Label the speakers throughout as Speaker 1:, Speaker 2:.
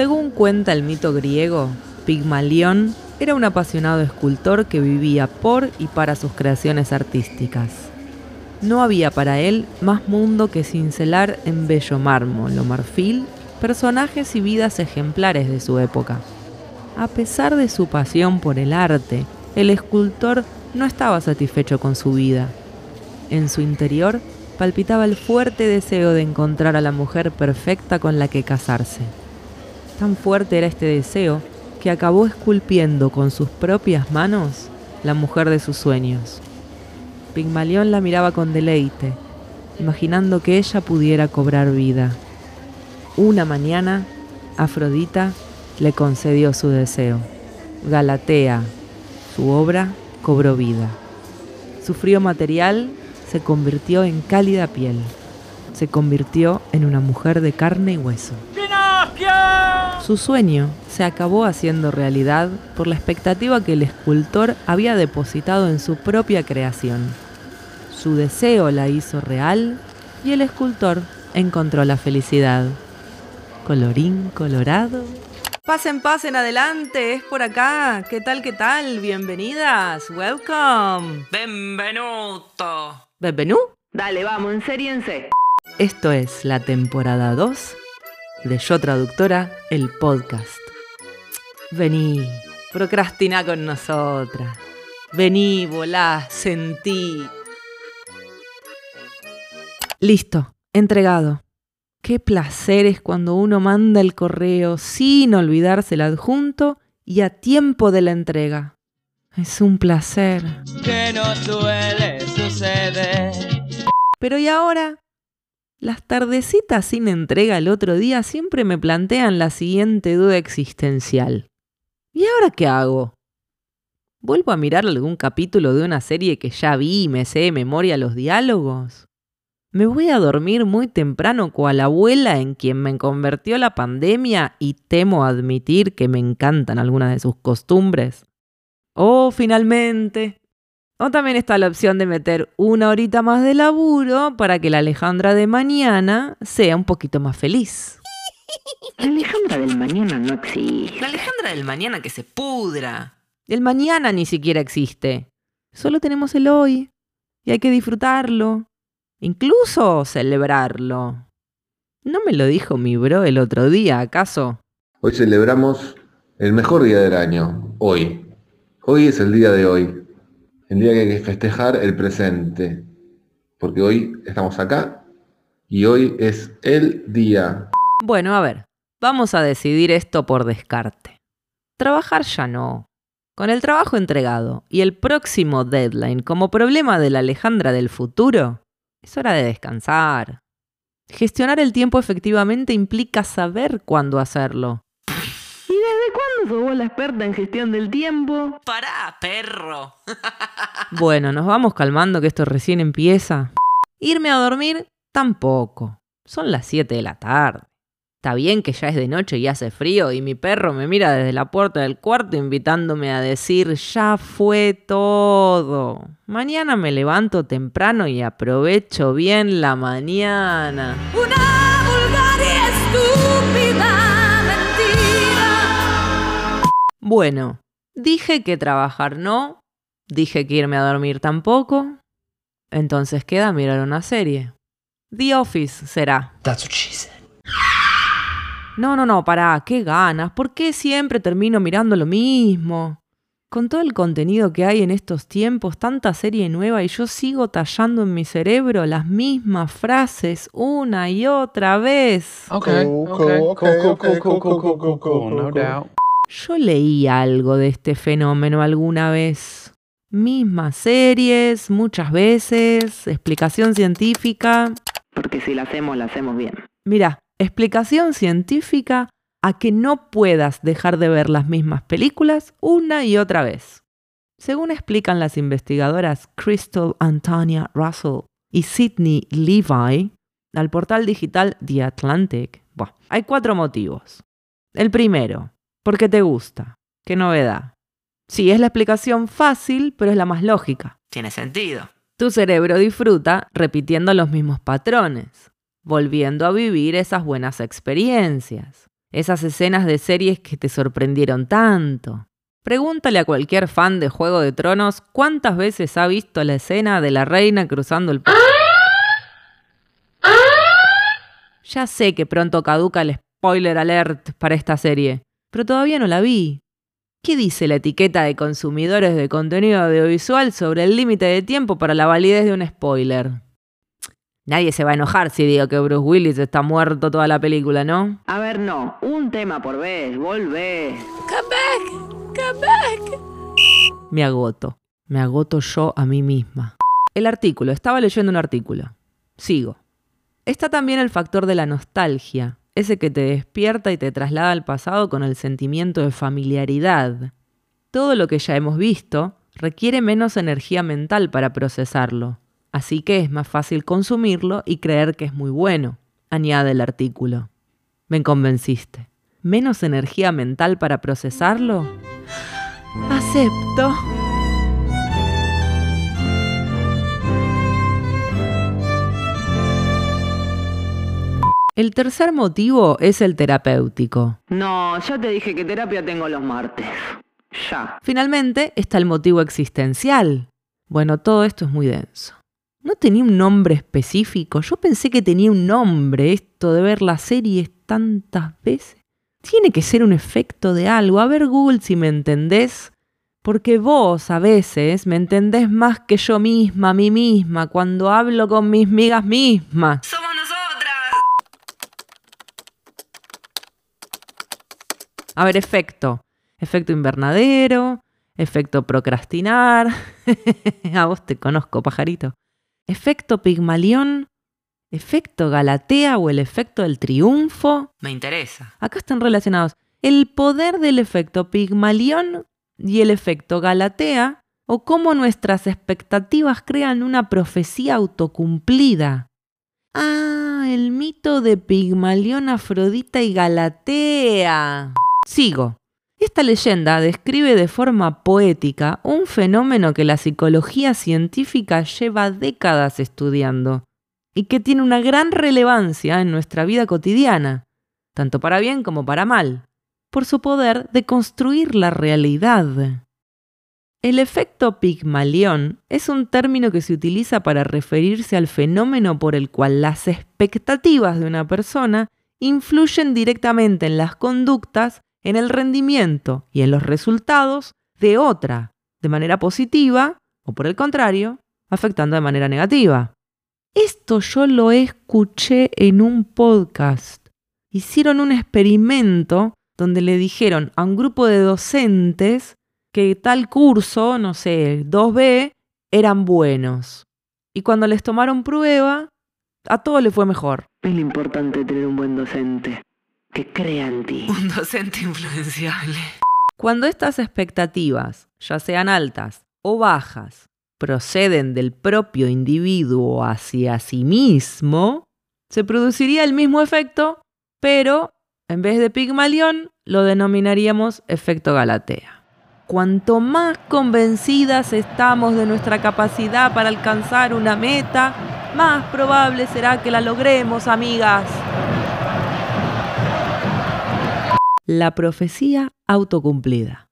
Speaker 1: Según cuenta el mito griego, Pigmalión era un apasionado escultor que vivía por y para sus creaciones artísticas. No había para él más mundo que cincelar en bello mármol o marfil personajes y vidas ejemplares de su época. A pesar de su pasión por el arte, el escultor no estaba satisfecho con su vida. En su interior palpitaba el fuerte deseo de encontrar a la mujer perfecta con la que casarse. Tan fuerte era este deseo que acabó esculpiendo con sus propias manos la mujer de sus sueños. Pigmalión la miraba con deleite, imaginando que ella pudiera cobrar vida. Una mañana, Afrodita le concedió su deseo. Galatea, su obra, cobró vida. Su frío material se convirtió en cálida piel. Se convirtió en una mujer de carne y hueso. Su sueño se acabó haciendo realidad por la expectativa que el escultor había depositado en su propia creación. Su deseo la hizo real y el escultor encontró la felicidad. Colorín colorado. Pasen, pasen adelante, es por acá. ¿Qué tal, qué tal? Bienvenidas, welcome.
Speaker 2: Benvenuto.
Speaker 1: ¿Benvenú?
Speaker 3: Dale, vamos, enseriense.
Speaker 1: Esto es la temporada 2 de Yo Traductora, el podcast. Vení, procrastina con nosotras. Vení, volá, sentí. Listo, entregado. Qué placer es cuando uno manda el correo sin olvidarse el adjunto y a tiempo de la entrega. Es un placer.
Speaker 2: Que no suele suceder.
Speaker 1: Pero ¿y ahora? Las tardecitas sin entrega el otro día siempre me plantean la siguiente duda existencial. ¿Y ahora qué hago? ¿Vuelvo a mirar algún capítulo de una serie que ya vi y me sé de memoria los diálogos? ¿Me voy a dormir muy temprano cual abuela en quien me convirtió la pandemia y temo admitir que me encantan algunas de sus costumbres? O finalmente, o también está la opción de meter una horita más de laburo para que la Alejandra de mañana sea un poquito más feliz.
Speaker 3: La Alejandra del mañana no existe.
Speaker 2: La Alejandra del mañana que se pudra.
Speaker 1: El mañana ni siquiera existe. Solo tenemos el hoy. Y hay que disfrutarlo. Incluso celebrarlo. ¿No me lo dijo mi bro el otro día, acaso?
Speaker 4: Hoy celebramos el mejor día del año, hoy. Hoy es el día de hoy. El día que hay que festejar el presente. Porque hoy estamos acá y hoy es el día.
Speaker 1: Bueno, a ver, vamos a decidir esto por descarte. Trabajar ya no. Con el trabajo entregado y el próximo deadline como problema de la Alejandra del futuro, es hora de descansar. Gestionar el tiempo efectivamente implica saber cuándo hacerlo.
Speaker 3: ¿Y desde cuándo sos vos la experta en gestión del tiempo?
Speaker 2: Pará, perro.
Speaker 1: Bueno, nos vamos calmando que esto recién empieza. Irme a dormir tampoco. Son las 7 de la tarde. Está bien que ya es de noche y hace frío y mi perro me mira desde la puerta del cuarto invitándome a decir ya fue todo. Mañana me levanto temprano y aprovecho bien la mañana.
Speaker 5: Una vulgar y estúpida
Speaker 1: Bueno, dije que trabajar no, dije que irme a dormir tampoco. Entonces queda mirar una serie. The Office será.
Speaker 2: That's what she said.
Speaker 1: No, no, no, pará, qué ganas. ¿Por qué siempre termino mirando lo mismo? Con todo el contenido que hay en estos tiempos, tanta serie nueva y yo sigo tallando en mi cerebro las mismas frases una y otra vez.
Speaker 6: Okay. Okay. Cool, cool, cool, cool, cool, cool, cool, cool. No doubt.
Speaker 1: Yo leí algo de este fenómeno alguna vez. Mismas series, muchas veces, explicación científica.
Speaker 3: Porque si la hacemos, la hacemos bien.
Speaker 1: Mira, explicación científica a que no puedas dejar de ver las mismas películas una y otra vez. Según explican las investigadoras Crystal Antonia Russell y Sidney Levi al portal digital The Atlantic, hay cuatro motivos. El primero, porque te gusta. Qué novedad. Sí, es la explicación fácil, pero es la más lógica.
Speaker 2: Tiene sentido.
Speaker 1: Tu cerebro disfruta repitiendo los mismos patrones, volviendo a vivir esas buenas experiencias. Esas escenas de series que te sorprendieron tanto. Pregúntale a cualquier fan de Juego de Tronos cuántas veces ha visto la escena de la reina cruzando el... Ya sé que pronto caduca el spoiler alert para esta serie, pero todavía no la vi. ¿Qué dice la etiqueta de consumidores de contenido audiovisual sobre el límite de tiempo para la validez de un spoiler? Nadie se va a enojar si digo que Bruce Willis está muerto toda la película, ¿no?
Speaker 3: A ver, no. Un tema por vez. Volvé.
Speaker 1: Me agoto. Me agoto yo a mí misma. El artículo. Estaba leyendo un artículo. Sigo. Está también el factor de la nostalgia, ese que te despierta y te traslada al pasado con el sentimiento de familiaridad. Todo lo que ya hemos visto requiere menos energía mental para procesarlo, así que es más fácil consumirlo y creer que es muy bueno, añade el artículo. Me convenciste. ¿Menos energía mental para procesarlo? Acepto. El tercer motivo es el terapéutico.
Speaker 3: No, ya te dije que terapia tengo los martes. Ya.
Speaker 1: Finalmente está el motivo existencial. Bueno, todo esto es muy denso. ¿No tenía un nombre específico? Yo pensé que tenía un nombre esto de ver las series tantas veces. Tiene que ser un efecto de algo. A ver Google si me entendés. Porque vos a veces me entendés más que yo misma, a mí misma, cuando hablo con mis migas mismas.
Speaker 2: ¡Somos nosotras!
Speaker 1: A ver, efecto. Efecto invernadero, efecto procrastinar. A vos te conozco, pajarito. Efecto pigmalión, efecto galatea o el efecto del triunfo.
Speaker 2: Me interesa.
Speaker 1: Acá están relacionados el poder del efecto pigmalión y el efecto galatea, o cómo nuestras expectativas crean una profecía autocumplida. Ah, el mito de Pigmalión, Afrodita y Galatea. Sigo. Esta leyenda describe de forma poética un fenómeno que la psicología científica lleva décadas estudiando y que tiene una gran relevancia en nuestra vida cotidiana, tanto para bien como para mal, por su poder de construir la realidad. El efecto Pigmalión es un término que se utiliza para referirse al fenómeno por el cual las expectativas de una persona influyen directamente en las conductas, en el rendimiento y en los resultados de otra, de manera positiva o por el contrario, afectando de manera negativa. Esto yo lo escuché en un podcast. Hicieron un experimento donde le dijeron a un grupo de docentes que tal curso, no sé, 2B, eran buenos. Y cuando les tomaron prueba, a todos les fue mejor.
Speaker 3: Es lo importante tener un buen docente. Que crea en ti.
Speaker 2: Un docente influenciable.
Speaker 1: Cuando estas expectativas, ya sean altas o bajas, proceden del propio individuo hacia sí mismo, se produciría el mismo efecto, pero en vez de Pigmalión lo denominaríamos efecto Galatea. Cuanto más convencidas estamos de nuestra capacidad para alcanzar una meta, más probable será que la logremos, amigas. La profecía autocumplida.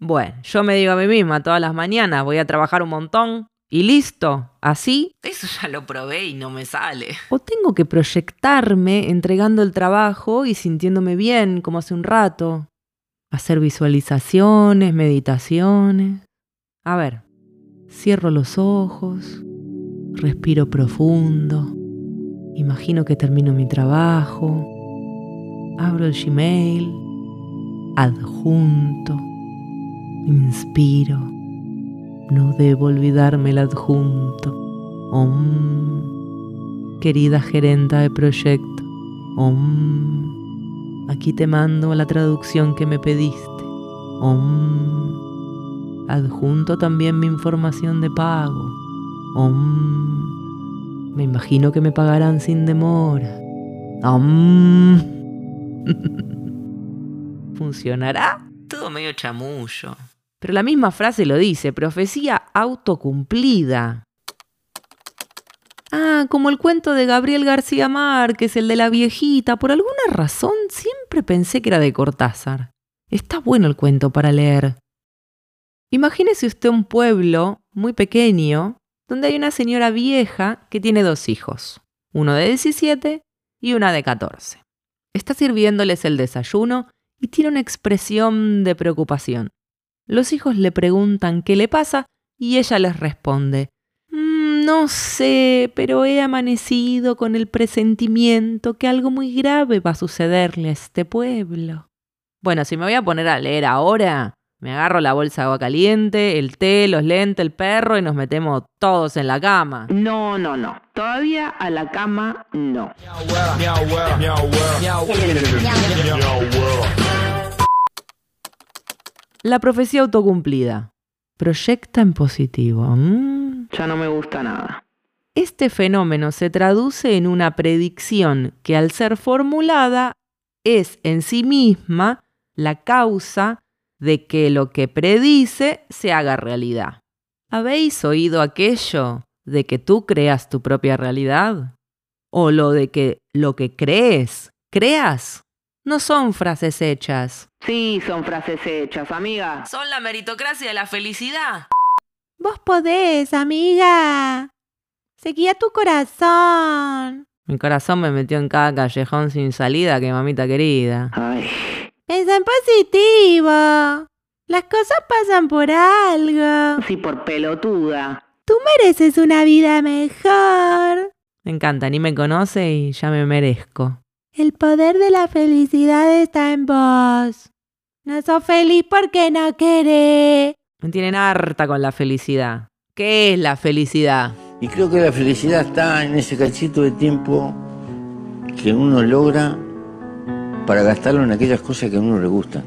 Speaker 1: Bueno, yo me digo a mí misma todas las mañanas, voy a trabajar un montón y listo, así.
Speaker 2: Eso ya lo probé y no me sale.
Speaker 1: O tengo que proyectarme entregando el trabajo y sintiéndome bien, como hace un rato. Hacer visualizaciones, meditaciones. A ver, cierro los ojos, respiro profundo, imagino que termino mi trabajo, abro el Gmail, adjunto, inspiro. No debo olvidarme el adjunto. Om, querida gerenta de proyecto. Om. Aquí te mando la traducción que me pediste. Om. Adjunto también mi información de pago. Om. Me imagino que me pagarán sin demora. Om. ¿Funcionará?
Speaker 2: Todo medio chamullo.
Speaker 1: Pero la misma frase lo dice, profecía autocumplida. Ah, Ah, como el cuento de Gabriel García Márquez, el de la viejita. Por alguna razón siempre pensé que era de Cortázar. Está bueno el cuento para leer. Imagínese usted un pueblo muy pequeño donde hay una señora vieja que tiene dos hijos, uno de 17 y una de 14. Está sirviéndoles el desayuno y tiene una expresión de preocupación. Los hijos le preguntan qué le pasa y ella les responde, "Mm, no sé, pero he amanecido con el presentimiento que algo muy grave va a sucederle a este pueblo. Bueno, si me voy a poner a leer ahora, me agarro la bolsa de agua caliente, el té, los lentes, el perro y nos metemos todos en la cama.
Speaker 3: No, no, no. Todavía a la cama no.
Speaker 1: La profecía autocumplida. Proyecta en positivo. Mm.
Speaker 3: Ya no me gusta nada.
Speaker 1: Este fenómeno se traduce en una predicción que al ser formulada es en sí misma la causa de que lo que predice se haga realidad. ¿Habéis oído aquello de que tú creas tu propia realidad? ¿O lo de que lo que crees, creas? No son frases hechas.
Speaker 3: Sí, son frases hechas, amiga.
Speaker 2: Son la meritocracia de la felicidad.
Speaker 7: Vos podés, amiga. Seguía tu corazón.
Speaker 1: Mi corazón me metió en cada callejón sin salida que mamita querida.
Speaker 3: Ay,
Speaker 7: Pensa en positivo. Las cosas pasan por algo.
Speaker 3: sí, por pelotuda.
Speaker 7: Tú mereces una vida mejor.
Speaker 1: Me encanta, ni me conoce y ya me merezco.
Speaker 7: El poder de la felicidad está en vos. No sos feliz porque no querés.
Speaker 1: Me tienen harta con la felicidad. ¿Qué es la felicidad?
Speaker 8: Y creo que la felicidad está en ese cachito de tiempo que uno logra para gastarlo en aquellas cosas que a uno le gustan.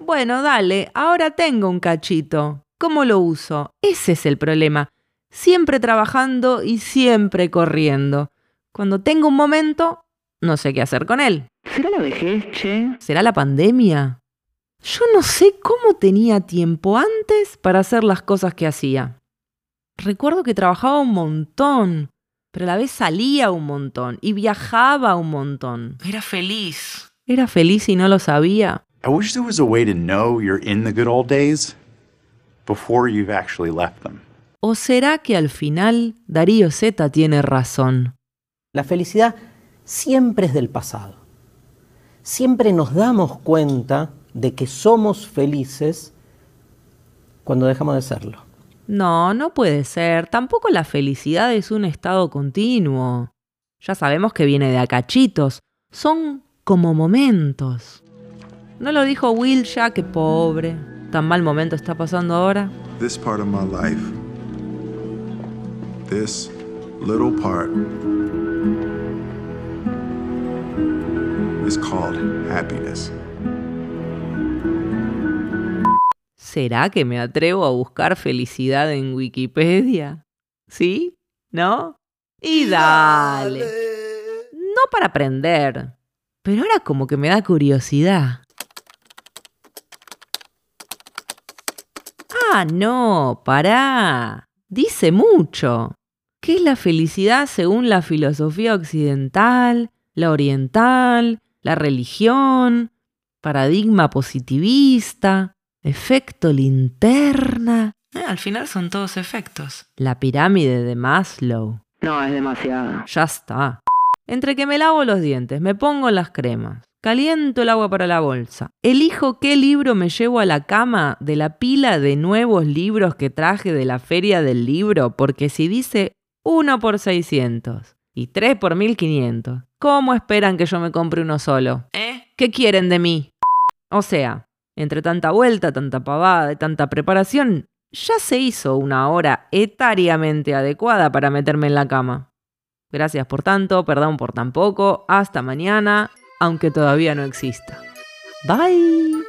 Speaker 1: Bueno, dale, ahora tengo un cachito. ¿Cómo lo uso? Ese es el problema. Siempre trabajando y siempre corriendo. Cuando tengo un momento, no sé qué hacer con él.
Speaker 3: ¿Será la vejez, che?
Speaker 1: ¿Será la pandemia? Yo no sé cómo tenía tiempo antes para hacer las cosas que hacía. Recuerdo que trabajaba un montón, pero a la vez salía un montón y viajaba un montón.
Speaker 2: Era feliz.
Speaker 1: ¿Era feliz y no lo sabía?
Speaker 6: I wish there was a way to know you're in the good old days before you've actually left them.
Speaker 1: ¿O será que al final Darío Z tiene razón?
Speaker 9: La felicidad siempre es del pasado. Siempre nos damos cuenta de que somos felices cuando dejamos de serlo.
Speaker 1: No, no puede ser. Tampoco la felicidad es un estado continuo. Ya sabemos que viene de acachitos. Son como momentos. ¿No lo dijo Will ya? Qué pobre. ¿Tan mal momento está pasando ahora?
Speaker 10: this part of my life, this little part, is called happiness.
Speaker 1: ¿Será que me atrevo a buscar felicidad en Wikipedia? ¿Sí? ¿No? Y dale. No para aprender, pero ahora como que me da curiosidad. Ah, no, pará. Dice mucho. ¿Qué es la felicidad según la filosofía occidental, la oriental, la religión, paradigma positivista, efecto linterna,
Speaker 2: Eh, al final son todos efectos.
Speaker 1: la pirámide de Maslow?
Speaker 3: No, es demasiado.
Speaker 1: Ya está. Entre que me lavo los dientes, me pongo las cremas, caliento el agua para la bolsa, elijo qué libro me llevo a la cama de la pila de nuevos libros que traje de la feria del libro, porque si dice 1 por 600 y 3 por 1500, ¿cómo esperan que yo me compre uno solo?
Speaker 2: ¿Eh?
Speaker 1: ¿Qué quieren de mí? O sea, entre tanta vuelta, tanta pavada y tanta preparación, ya se hizo una hora etariamente adecuada para meterme en la cama. Gracias por tanto, perdón por tan poco, hasta mañana, aunque todavía no exista. Bye.